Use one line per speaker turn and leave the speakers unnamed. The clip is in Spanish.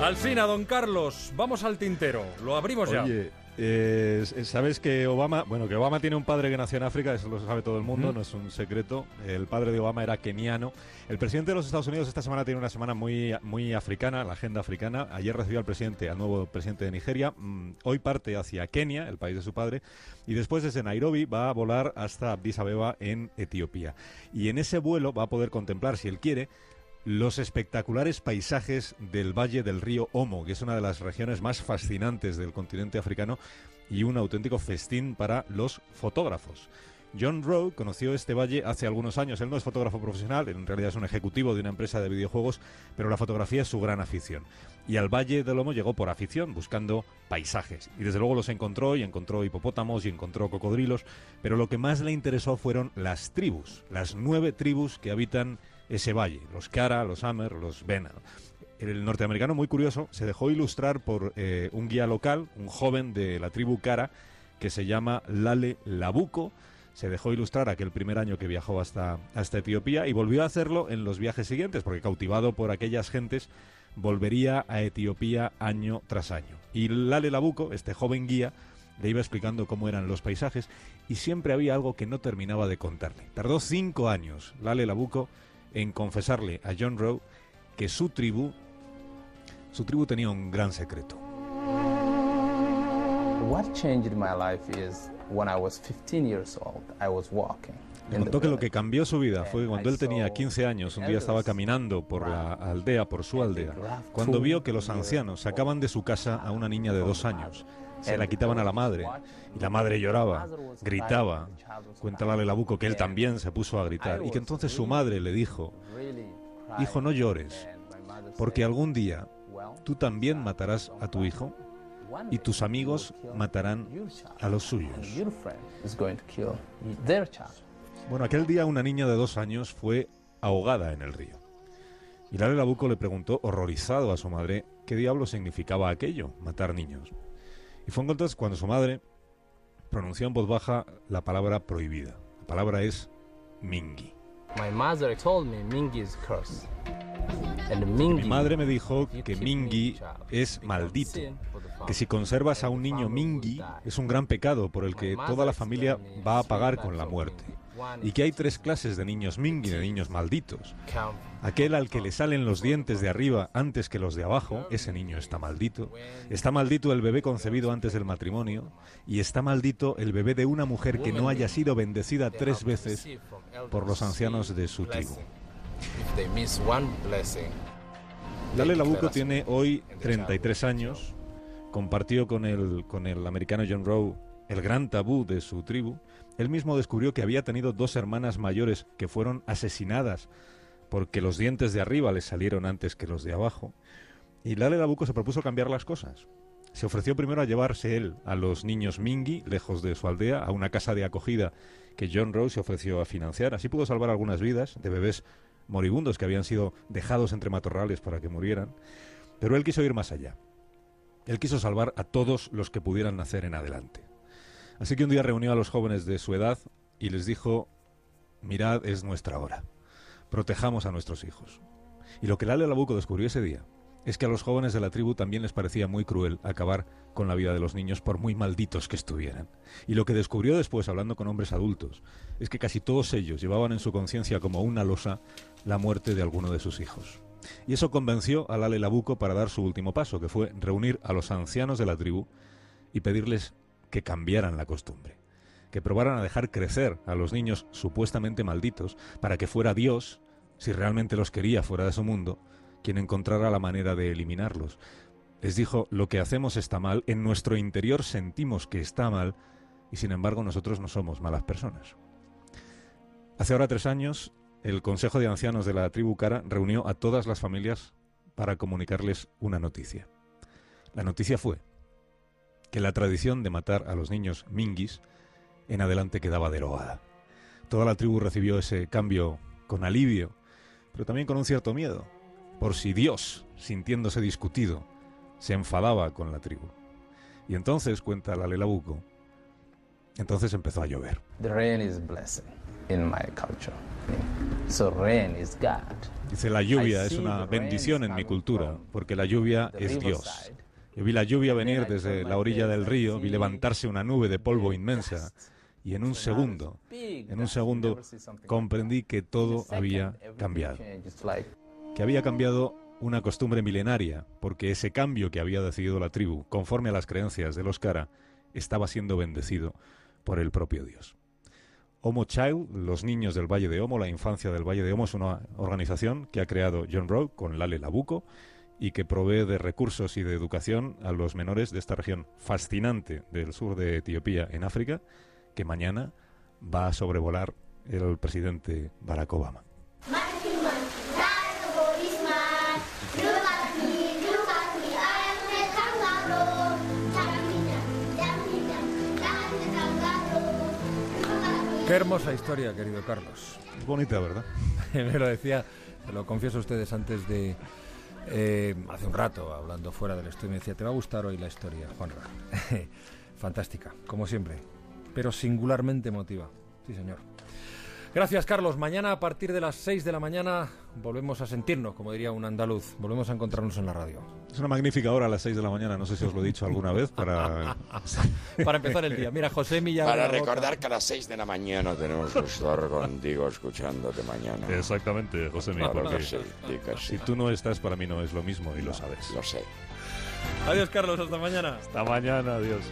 Al fin, a don Carlos, vamos al tintero. Lo abrimos ya.
Oye, eh, sabes que Obama, bueno, que Obama tiene un padre que nació en África, eso lo sabe todo el mundo, no es un secreto. El padre de Obama era keniano. El presidente de los Estados Unidos esta semana tiene una semana muy, muy africana, la agenda africana. Ayer recibió al presidente, al nuevo presidente de Nigeria. Mm, hoy parte hacia Kenia, el país de su padre, y después desde Nairobi va a volar hasta Addis Abeba en Etiopía. Y en ese vuelo va a poder contemplar, si él quiere, los espectaculares paisajes del Valle del Río Omo, que es una de las regiones más fascinantes del continente africano y un auténtico festín para los fotógrafos. John Rowe conoció este valle hace algunos años. Él no es fotógrafo profesional, en realidad es un ejecutivo de una empresa de videojuegos, pero la fotografía es su gran afición. Y al Valle del Omo llegó por afición, buscando paisajes. Y desde luego los encontró, y encontró hipopótamos, y encontró cocodrilos, pero lo que más le interesó fueron las tribus, las nueve tribus que habitan ese valle, los Kara, los Amer, los Bena. El norteamericano, muy curioso, se dejó ilustrar por eh, un guía local, un joven de la tribu Kara, que se llama Lale Labuco. Se dejó ilustrar aquel primer año que viajó hasta, hasta Etiopía y volvió a hacerlo en los viajes siguientes, porque cautivado por aquellas gentes, volvería a Etiopía año tras año. Y Lale Labuco, este joven guía, le iba explicando cómo eran los paisajes y siempre había algo que no terminaba de contarle. Tardó cinco años Lale Labuco en confesarle a John Rowe que su tribu, su tribu tenía un gran secreto.
What changed my life is when I was 15 years old, I was walking.
Le contó que lo que cambió su vida fue cuando él tenía 15 años, un día estaba caminando por la aldea, por su aldea, cuando vio que los ancianos sacaban de su casa a una niña de dos años se la quitaban a la madre y la madre lloraba, gritaba. Cuenta la Labuco que él también se puso a gritar y que entonces su madre le dijo, hijo no llores, porque algún día tú también matarás a tu hijo y tus amigos matarán a los suyos. Bueno, aquel día una niña de dos años fue ahogada en el río. Y Lale Labuco le preguntó, horrorizado a su madre, qué diablo significaba aquello, matar niños. Y fue entonces cuando su madre pronunció en voz baja la palabra prohibida. La palabra es Mingi. Mi madre me dijo que Mingi es maldito, que si conservas a un niño Mingi es un gran pecado por el que toda la familia va a pagar con la muerte y que hay tres clases de niños mingi, de niños malditos. Aquel al que le salen los dientes de arriba antes que los de abajo, ese niño está maldito. Está maldito el bebé concebido antes del matrimonio y está maldito el bebé de una mujer que no haya sido bendecida tres veces por los ancianos de su tribu. Lale Labuco tiene hoy 33 años, compartió con el, con el americano John Rowe el gran tabú de su tribu él mismo descubrió que había tenido dos hermanas mayores que fueron asesinadas porque los dientes de arriba le salieron antes que los de abajo. Y Lale Labuco se propuso cambiar las cosas. Se ofreció primero a llevarse él a los niños Mingi, lejos de su aldea, a una casa de acogida que John Rose se ofreció a financiar. Así pudo salvar algunas vidas de bebés moribundos que habían sido dejados entre matorrales para que murieran. Pero él quiso ir más allá. Él quiso salvar a todos los que pudieran nacer en adelante. Así que un día reunió a los jóvenes de su edad y les dijo, mirad, es nuestra hora. Protejamos a nuestros hijos. Y lo que Lale Labuco descubrió ese día es que a los jóvenes de la tribu también les parecía muy cruel acabar con la vida de los niños por muy malditos que estuvieran. Y lo que descubrió después, hablando con hombres adultos, es que casi todos ellos llevaban en su conciencia como una losa la muerte de alguno de sus hijos. Y eso convenció a Lale Labuco para dar su último paso, que fue reunir a los ancianos de la tribu y pedirles que cambiaran la costumbre, que probaran a dejar crecer a los niños supuestamente malditos para que fuera Dios, si realmente los quería fuera de su mundo, quien encontrara la manera de eliminarlos. Les dijo, lo que hacemos está mal, en nuestro interior sentimos que está mal, y sin embargo nosotros no somos malas personas. Hace ahora tres años, el Consejo de Ancianos de la tribu Cara reunió a todas las familias para comunicarles una noticia. La noticia fue que la tradición de matar a los niños mingis en adelante quedaba derogada. Toda la tribu recibió ese cambio con alivio, pero también con un cierto miedo, por si Dios, sintiéndose discutido, se enfadaba con la tribu. Y entonces, cuenta la Lelabuco, entonces empezó a llover.
The rain is blessing in my culture. So rain is God.
Dice, la lluvia es una bendición en mi cultura, porque la lluvia es Dios. Yo vi la lluvia venir desde la orilla del río, vi levantarse una nube de polvo inmensa y en un segundo, en un segundo comprendí que todo había cambiado. Que había cambiado una costumbre milenaria, porque ese cambio que había decidido la tribu, conforme a las creencias de los Kara, estaba siendo bendecido por el propio Dios. Homo Child, los niños del Valle de Homo, la infancia del Valle de Homo, es una organización que ha creado John Rowe con Lale Labuco y que provee de recursos y de educación a los menores de esta región fascinante del sur de Etiopía en África, que mañana va a sobrevolar el presidente Barack Obama.
Qué hermosa historia, querido Carlos.
Es bonita, ¿verdad?
Me lo decía, lo confieso a ustedes antes de, eh, hace un rato, hablando fuera del estudio, me decía, te va a gustar hoy la historia, Juanra. Fantástica, como siempre, pero singularmente emotiva. Sí, señor. Gracias, Carlos. Mañana a partir de las 6 de la mañana volvemos a sentirnos, como diría un andaluz. Volvemos a encontrarnos en la radio.
Es una magnífica hora a las 6 de la mañana. No sé si os lo he dicho alguna vez para...
para empezar el día. Mira, José Millán.
Para recordar que a las 6 de la mañana tenemos que estar contigo escuchándote mañana.
Exactamente, José Millán. Si tú no estás, para mí no es lo mismo y lo sabes.
Lo sé.
Adiós, Carlos. Hasta mañana.
Hasta mañana. Adiós.